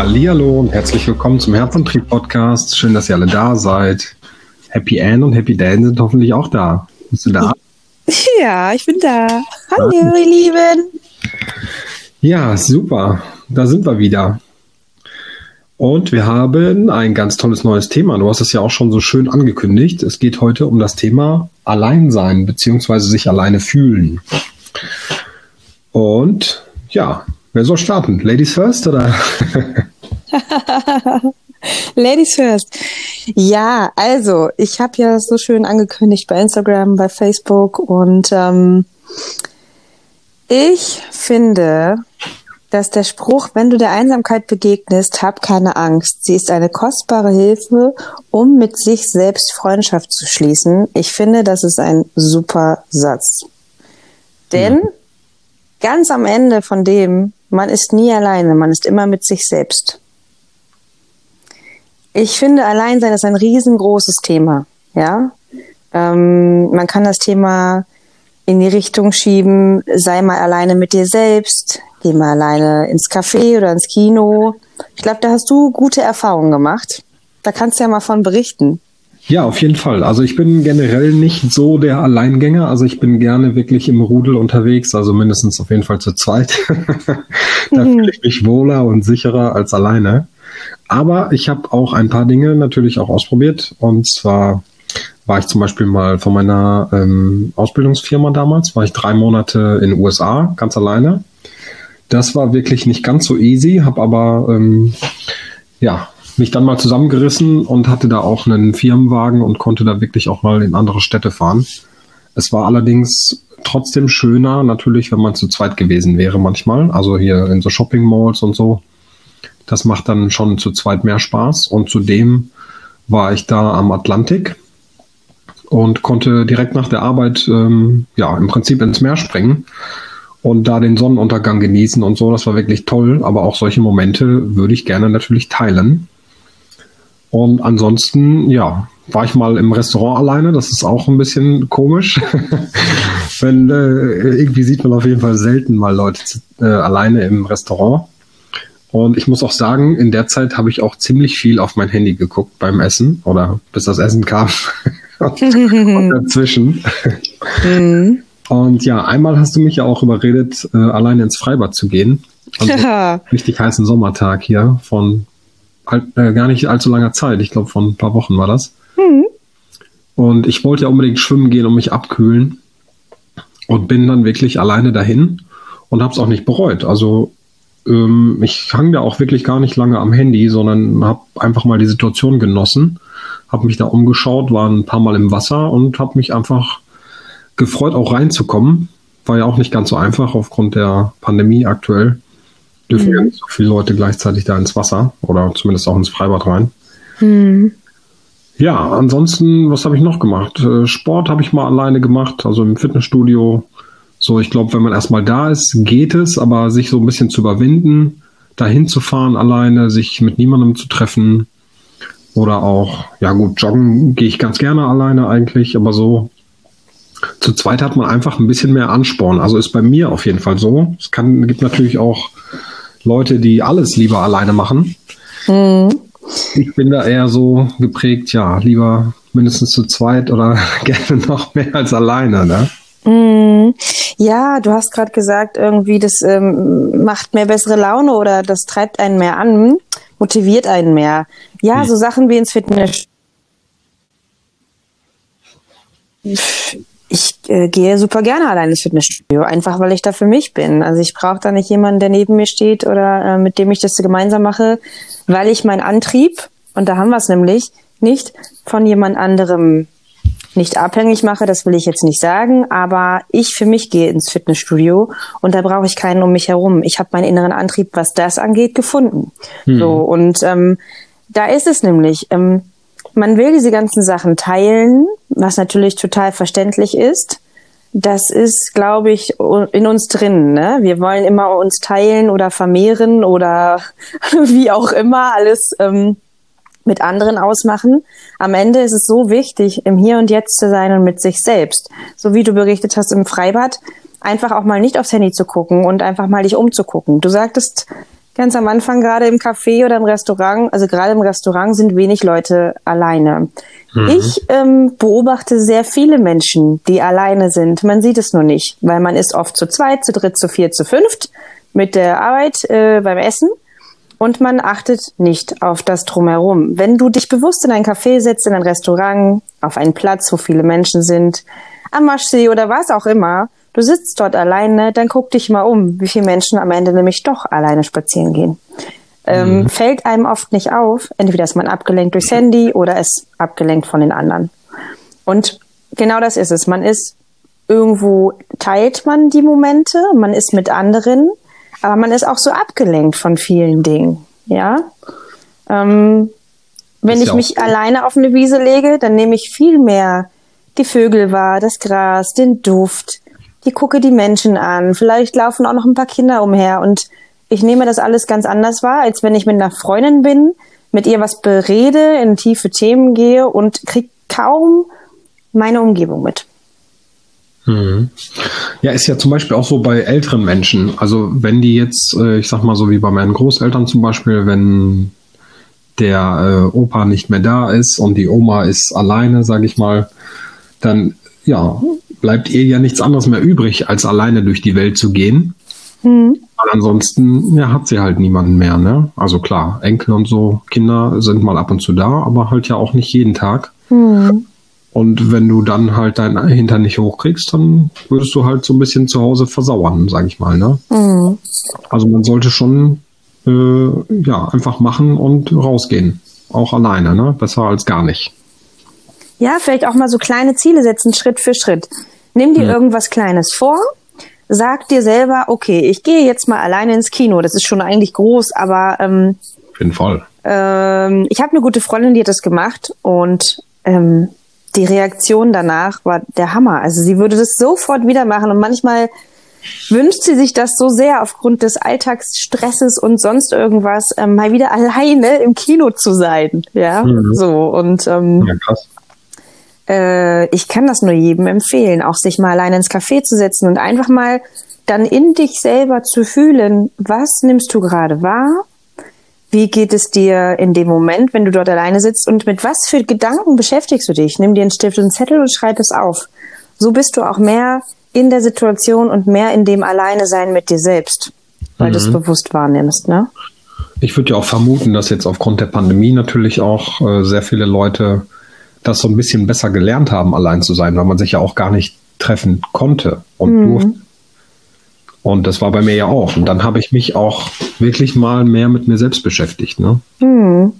Hallihallo und herzlich willkommen zum Herzantrieb Podcast. Schön, dass ihr alle da seid. Happy Ann und Happy Dan sind hoffentlich auch da. Bist du da? Ja, ich bin da. Hallo, ihr Lieben. Ja, super. Da sind wir wieder. Und wir haben ein ganz tolles neues Thema. Du hast es ja auch schon so schön angekündigt. Es geht heute um das Thema Alleinsein beziehungsweise sich alleine fühlen. Und ja, wer soll starten? Ladies first oder? Ladies first. Ja, also ich habe ja so schön angekündigt bei Instagram, bei Facebook und ähm, ich finde, dass der Spruch, wenn du der Einsamkeit begegnest, hab keine Angst. Sie ist eine kostbare Hilfe, um mit sich selbst Freundschaft zu schließen. Ich finde, das ist ein super Satz. Denn mhm. ganz am Ende von dem, man ist nie alleine, man ist immer mit sich selbst. Ich finde, Alleinsein ist ein riesengroßes Thema. Ja, ähm, man kann das Thema in die Richtung schieben, sei mal alleine mit dir selbst, geh mal alleine ins Café oder ins Kino. Ich glaube, da hast du gute Erfahrungen gemacht. Da kannst du ja mal von berichten. Ja, auf jeden Fall. Also ich bin generell nicht so der Alleingänger. Also ich bin gerne wirklich im Rudel unterwegs, also mindestens auf jeden Fall zu zweit. da mhm. fühle ich mich wohler und sicherer als alleine. Aber ich habe auch ein paar Dinge natürlich auch ausprobiert. Und zwar war ich zum Beispiel mal von meiner ähm, Ausbildungsfirma damals, war ich drei Monate in den USA, ganz alleine. Das war wirklich nicht ganz so easy, habe aber ähm, ja mich dann mal zusammengerissen und hatte da auch einen Firmenwagen und konnte da wirklich auch mal in andere Städte fahren. Es war allerdings trotzdem schöner, natürlich, wenn man zu zweit gewesen wäre manchmal. Also hier in so Shopping Malls und so. Das macht dann schon zu zweit mehr Spaß. Und zudem war ich da am Atlantik und konnte direkt nach der Arbeit ähm, ja im Prinzip ins Meer springen und da den Sonnenuntergang genießen und so. Das war wirklich toll. Aber auch solche Momente würde ich gerne natürlich teilen. Und ansonsten, ja, war ich mal im Restaurant alleine. Das ist auch ein bisschen komisch. Wenn äh, irgendwie sieht man auf jeden Fall selten mal Leute äh, alleine im Restaurant. Und ich muss auch sagen, in der Zeit habe ich auch ziemlich viel auf mein Handy geguckt beim Essen oder bis das Essen kam. und dazwischen. Mhm. Und ja, einmal hast du mich ja auch überredet, äh, alleine ins Freibad zu gehen. Also richtig heißen Sommertag hier von halt, äh, gar nicht allzu langer Zeit. Ich glaube, von ein paar Wochen war das. Mhm. Und ich wollte ja unbedingt schwimmen gehen und mich abkühlen. Und bin dann wirklich alleine dahin und habe es auch nicht bereut. Also ähm, ich hang da auch wirklich gar nicht lange am Handy, sondern habe einfach mal die Situation genossen, habe mich da umgeschaut, war ein paar Mal im Wasser und habe mich einfach gefreut, auch reinzukommen. War ja auch nicht ganz so einfach aufgrund der Pandemie aktuell. Dürfen mhm. ja nicht so viele Leute gleichzeitig da ins Wasser oder zumindest auch ins Freibad rein. Mhm. Ja, ansonsten, was habe ich noch gemacht? Äh, Sport habe ich mal alleine gemacht, also im Fitnessstudio. So, ich glaube, wenn man erstmal da ist, geht es, aber sich so ein bisschen zu überwinden, dahin zu fahren alleine, sich mit niemandem zu treffen oder auch, ja gut, joggen gehe ich ganz gerne alleine eigentlich, aber so zu zweit hat man einfach ein bisschen mehr Ansporn. Also ist bei mir auf jeden Fall so. Es kann, gibt natürlich auch Leute, die alles lieber alleine machen. Mhm. Ich bin da eher so geprägt, ja, lieber mindestens zu zweit oder gerne noch mehr als alleine, ne? Mm, ja, du hast gerade gesagt, irgendwie das ähm, macht mehr bessere Laune oder das treibt einen mehr an, motiviert einen mehr. Ja, hm. so Sachen wie ins Fitness ich äh, gehe super gerne allein ins Fitnessstudio, einfach weil ich da für mich bin. Also ich brauche da nicht jemanden, der neben mir steht oder äh, mit dem ich das gemeinsam mache, weil ich meinen Antrieb, und da haben wir es nämlich, nicht von jemand anderem nicht abhängig mache, das will ich jetzt nicht sagen, aber ich für mich gehe ins Fitnessstudio und da brauche ich keinen um mich herum. Ich habe meinen inneren Antrieb, was das angeht, gefunden. Hm. So und ähm, da ist es nämlich. Ähm, man will diese ganzen Sachen teilen, was natürlich total verständlich ist. Das ist, glaube ich, in uns drin. Ne? Wir wollen immer uns teilen oder vermehren oder wie auch immer alles ähm, mit anderen ausmachen. Am Ende ist es so wichtig, im Hier und Jetzt zu sein und mit sich selbst. So wie du berichtet hast im Freibad, einfach auch mal nicht aufs Handy zu gucken und einfach mal dich umzugucken. Du sagtest ganz am Anfang gerade im Café oder im Restaurant, also gerade im Restaurant sind wenig Leute alleine. Mhm. Ich ähm, beobachte sehr viele Menschen, die alleine sind. Man sieht es nur nicht, weil man ist oft zu zweit, zu dritt, zu vier, zu fünft mit der Arbeit äh, beim Essen und man achtet nicht auf das drumherum. Wenn du dich bewusst in ein Café setzt, in ein Restaurant, auf einen Platz, wo viele Menschen sind, am Maschsee oder was auch immer, du sitzt dort alleine, dann guck dich mal um, wie viele Menschen am Ende nämlich doch alleine spazieren gehen. Ähm, mhm. Fällt einem oft nicht auf, entweder ist man abgelenkt durchs Handy oder ist abgelenkt von den anderen. Und genau das ist es. Man ist irgendwo, teilt man die Momente, man ist mit anderen, aber man ist auch so abgelenkt von vielen Dingen. Ja. Ähm, wenn ich mich alleine auf eine Wiese lege, dann nehme ich viel mehr die Vögel wahr, das Gras, den Duft. Die gucke die Menschen an. Vielleicht laufen auch noch ein paar Kinder umher und ich nehme das alles ganz anders wahr, als wenn ich mit einer Freundin bin, mit ihr was berede, in tiefe Themen gehe und kriege kaum meine Umgebung mit. Mhm. Ja, ist ja zum Beispiel auch so bei älteren Menschen. Also wenn die jetzt, äh, ich sag mal so wie bei meinen Großeltern zum Beispiel, wenn der äh, Opa nicht mehr da ist und die Oma ist alleine, sage ich mal, dann ja, bleibt ihr ja nichts anderes mehr übrig, als alleine durch die Welt zu gehen. Mhm. Weil ansonsten ja, hat sie halt niemanden mehr. Ne? Also klar, Enkel und so, Kinder sind mal ab und zu da, aber halt ja auch nicht jeden Tag. Mhm. Und wenn du dann halt dein Hintern nicht hochkriegst, dann würdest du halt so ein bisschen zu Hause versauern, sag ich mal. Ne? Mhm. Also man sollte schon äh, ja einfach machen und rausgehen. Auch alleine, ne? Besser als gar nicht. Ja, vielleicht auch mal so kleine Ziele setzen, Schritt für Schritt. Nimm dir ja. irgendwas Kleines vor, sag dir selber, okay, ich gehe jetzt mal alleine ins Kino. Das ist schon eigentlich groß, aber ähm, auf jeden Fall. Ähm, ich habe eine gute Freundin, die hat das gemacht und ähm, die Reaktion danach war der Hammer. Also sie würde das sofort wieder machen und manchmal wünscht sie sich das so sehr aufgrund des Alltagsstresses und sonst irgendwas, ähm, mal wieder alleine im Kino zu sein. Ja, mhm. so und ähm, ja, krass. Äh, ich kann das nur jedem empfehlen, auch sich mal alleine ins Café zu setzen und einfach mal dann in dich selber zu fühlen, was nimmst du gerade wahr? Wie geht es dir in dem Moment, wenn du dort alleine sitzt und mit was für Gedanken beschäftigst du dich? Nimm dir einen Stift und einen Zettel und schreib es auf. So bist du auch mehr in der Situation und mehr in dem Alleine sein mit dir selbst, weil mhm. du es bewusst wahrnimmst, ne? Ich würde ja auch vermuten, dass jetzt aufgrund der Pandemie natürlich auch äh, sehr viele Leute das so ein bisschen besser gelernt haben, allein zu sein, weil man sich ja auch gar nicht treffen konnte und mhm. durfte. Und das war bei mir ja auch. Und dann habe ich mich auch wirklich mal mehr mit mir selbst beschäftigt. Ne? Mhm.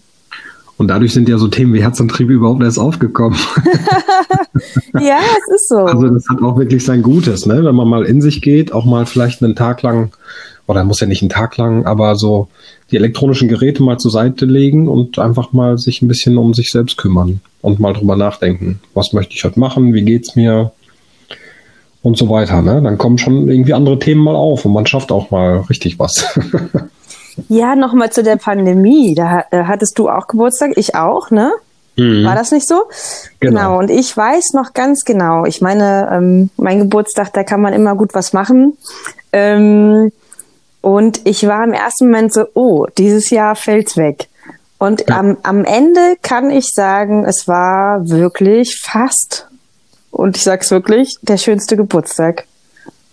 Und dadurch sind ja so Themen wie Herzantrieb überhaupt erst aufgekommen. ja, es ist so. Also das hat auch wirklich sein Gutes, ne? wenn man mal in sich geht, auch mal vielleicht einen Tag lang, oder muss ja nicht einen Tag lang, aber so die elektronischen Geräte mal zur Seite legen und einfach mal sich ein bisschen um sich selbst kümmern und mal drüber nachdenken. Was möchte ich heute machen? Wie geht's mir? Und so weiter. Ne? Dann kommen schon irgendwie andere Themen mal auf und man schafft auch mal richtig was. ja, nochmal zu der Pandemie. Da äh, hattest du auch Geburtstag, ich auch, ne? Mhm. War das nicht so? Genau. genau. Und ich weiß noch ganz genau. Ich meine, ähm, mein Geburtstag, da kann man immer gut was machen. Ähm, und ich war im ersten Moment so, oh, dieses Jahr fällt's weg. Und ja. am, am Ende kann ich sagen, es war wirklich fast, und ich sag's wirklich, der schönste Geburtstag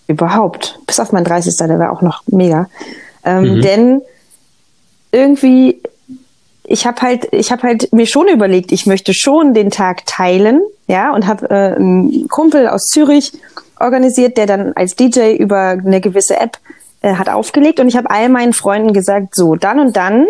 überhaupt. Bis auf mein 30. Der war auch noch mega. Ähm, mhm. Denn irgendwie, ich habe halt, ich habe halt mir schon überlegt, ich möchte schon den Tag teilen, ja, und habe äh, einen Kumpel aus Zürich organisiert, der dann als DJ über eine gewisse App äh, hat aufgelegt und ich habe all meinen Freunden gesagt, so, dann und dann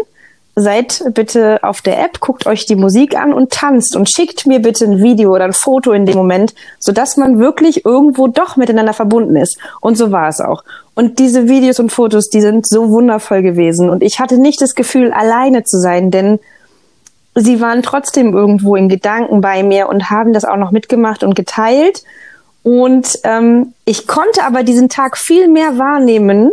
seid bitte auf der App, guckt euch die Musik an und tanzt und schickt mir bitte ein Video oder ein Foto in dem Moment, sodass man wirklich irgendwo doch miteinander verbunden ist. Und so war es auch. Und diese Videos und Fotos, die sind so wundervoll gewesen. Und ich hatte nicht das Gefühl, alleine zu sein, denn sie waren trotzdem irgendwo in Gedanken bei mir und haben das auch noch mitgemacht und geteilt. Und ähm, ich konnte aber diesen Tag viel mehr wahrnehmen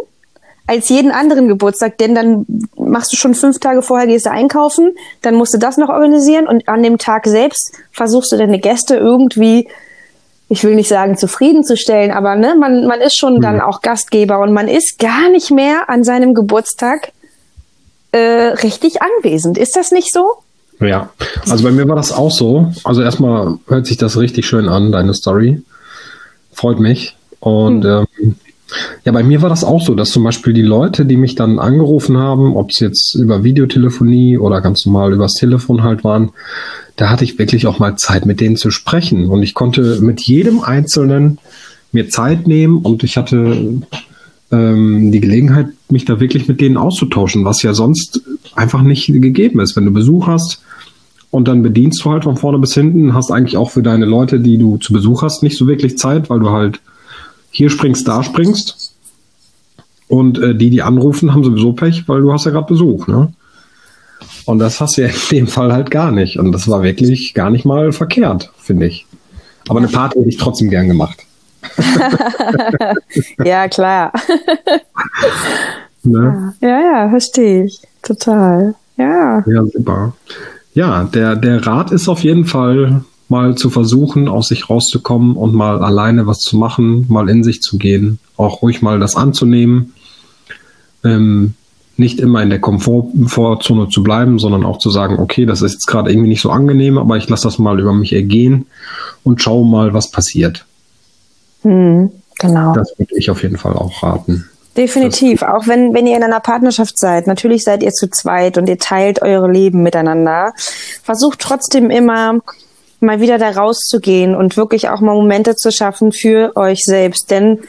als jeden anderen Geburtstag, denn dann machst du schon fünf Tage vorher, gehst du einkaufen, dann musst du das noch organisieren und an dem Tag selbst versuchst du deine Gäste irgendwie, ich will nicht sagen zufriedenzustellen, aber ne, man, man ist schon mhm. dann auch Gastgeber und man ist gar nicht mehr an seinem Geburtstag äh, richtig anwesend. Ist das nicht so? Ja, also bei mir war das auch so. Also erstmal hört sich das richtig schön an, deine Story. Freut mich. Und hm. ähm, ja, bei mir war das auch so, dass zum Beispiel die Leute, die mich dann angerufen haben, ob es jetzt über Videotelefonie oder ganz normal übers Telefon halt waren, da hatte ich wirklich auch mal Zeit, mit denen zu sprechen. Und ich konnte mit jedem Einzelnen mir Zeit nehmen und ich hatte ähm, die Gelegenheit, mich da wirklich mit denen auszutauschen, was ja sonst einfach nicht gegeben ist. Wenn du Besuch hast und dann bedienst du halt von vorne bis hinten, hast eigentlich auch für deine Leute, die du zu Besuch hast, nicht so wirklich Zeit, weil du halt hier springst, da springst. Und äh, die, die anrufen, haben sowieso Pech, weil du hast ja gerade Besuch, ne? Und das hast du ja in dem Fall halt gar nicht. Und das war wirklich gar nicht mal verkehrt, finde ich. Aber eine Party hätte ich trotzdem gern gemacht. ja, klar. ne? Ja, ja, verstehe ich. Total. Ja. Ja, super. Ja, der, der Rat ist auf jeden Fall mal zu versuchen, aus sich rauszukommen und mal alleine was zu machen, mal in sich zu gehen, auch ruhig mal das anzunehmen, ähm, nicht immer in der Komfortzone zu bleiben, sondern auch zu sagen, okay, das ist jetzt gerade irgendwie nicht so angenehm, aber ich lasse das mal über mich ergehen und schaue mal, was passiert. Hm, genau. Das würde ich auf jeden Fall auch raten. Definitiv, auch wenn, wenn ihr in einer Partnerschaft seid, natürlich seid ihr zu zweit und ihr teilt eure Leben miteinander. Versucht trotzdem immer mal wieder da rauszugehen und wirklich auch mal Momente zu schaffen für euch selbst. Denn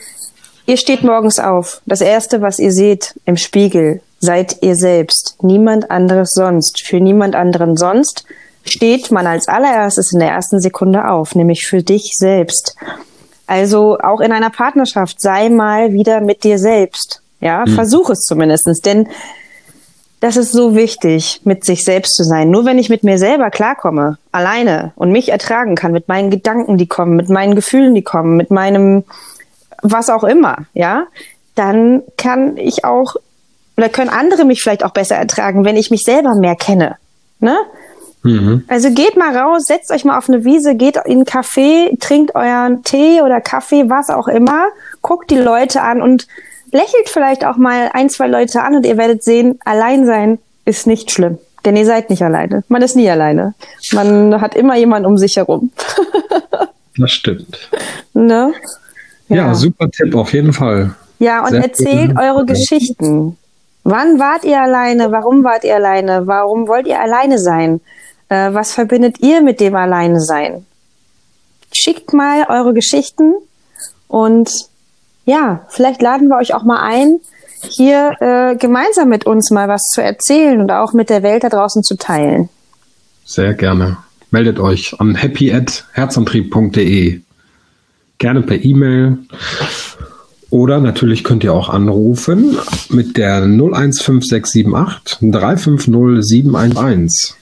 ihr steht morgens auf. Das Erste, was ihr seht im Spiegel, seid ihr selbst. Niemand anderes sonst. Für niemand anderen sonst steht man als allererstes in der ersten Sekunde auf, nämlich für dich selbst. Also auch in einer Partnerschaft sei mal wieder mit dir selbst. Ja, mhm. versuch es zumindestens, denn das ist so wichtig, mit sich selbst zu sein. Nur wenn ich mit mir selber klarkomme, alleine und mich ertragen kann, mit meinen Gedanken, die kommen, mit meinen Gefühlen, die kommen, mit meinem was auch immer, ja, dann kann ich auch oder können andere mich vielleicht auch besser ertragen, wenn ich mich selber mehr kenne. Ne? Mhm. Also geht mal raus, setzt euch mal auf eine Wiese, geht in einen Café, trinkt euren Tee oder Kaffee, was auch immer, guckt die Leute an und lächelt vielleicht auch mal ein, zwei Leute an und ihr werdet sehen, allein sein ist nicht schlimm. Denn ihr seid nicht alleine. Man ist nie alleine. Man hat immer jemanden um sich herum. das stimmt. Ne? Ja. ja. super Tipp, auf jeden Fall. Ja, und Sehr erzählt cool. eure Geschichten. Wann wart ihr alleine? Warum wart ihr alleine? Warum wollt ihr alleine sein? Äh, was verbindet ihr mit dem Alleine sein? Schickt mal eure Geschichten und ja, vielleicht laden wir euch auch mal ein, hier äh, gemeinsam mit uns mal was zu erzählen und auch mit der Welt da draußen zu teilen. Sehr gerne. Meldet euch an happy@herzantrieb.de. Gerne per E-Mail. Oder natürlich könnt ihr auch anrufen mit der 0156783 350 711.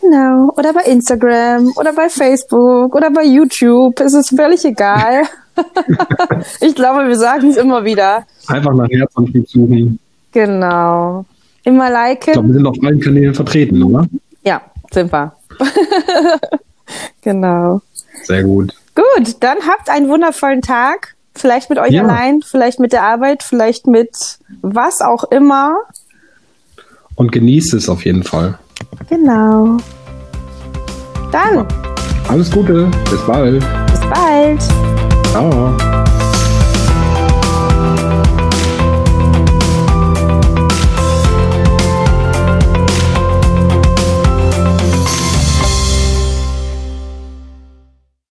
Genau. Oder bei Instagram oder bei Facebook oder bei YouTube. Es ist völlig egal. ich glaube, wir sagen es immer wieder. Einfach nach Herzantrieb suchen. Genau. Immer liken. Ich glaube, wir sind auf allen Kanälen vertreten, oder? Ja, sind wir. genau. Sehr gut. Gut, dann habt einen wundervollen Tag. Vielleicht mit euch ja. allein, vielleicht mit der Arbeit, vielleicht mit was auch immer. Und genießt es auf jeden Fall. Genau. Dann. Alles Gute. Bis bald. Bis bald. Ciao.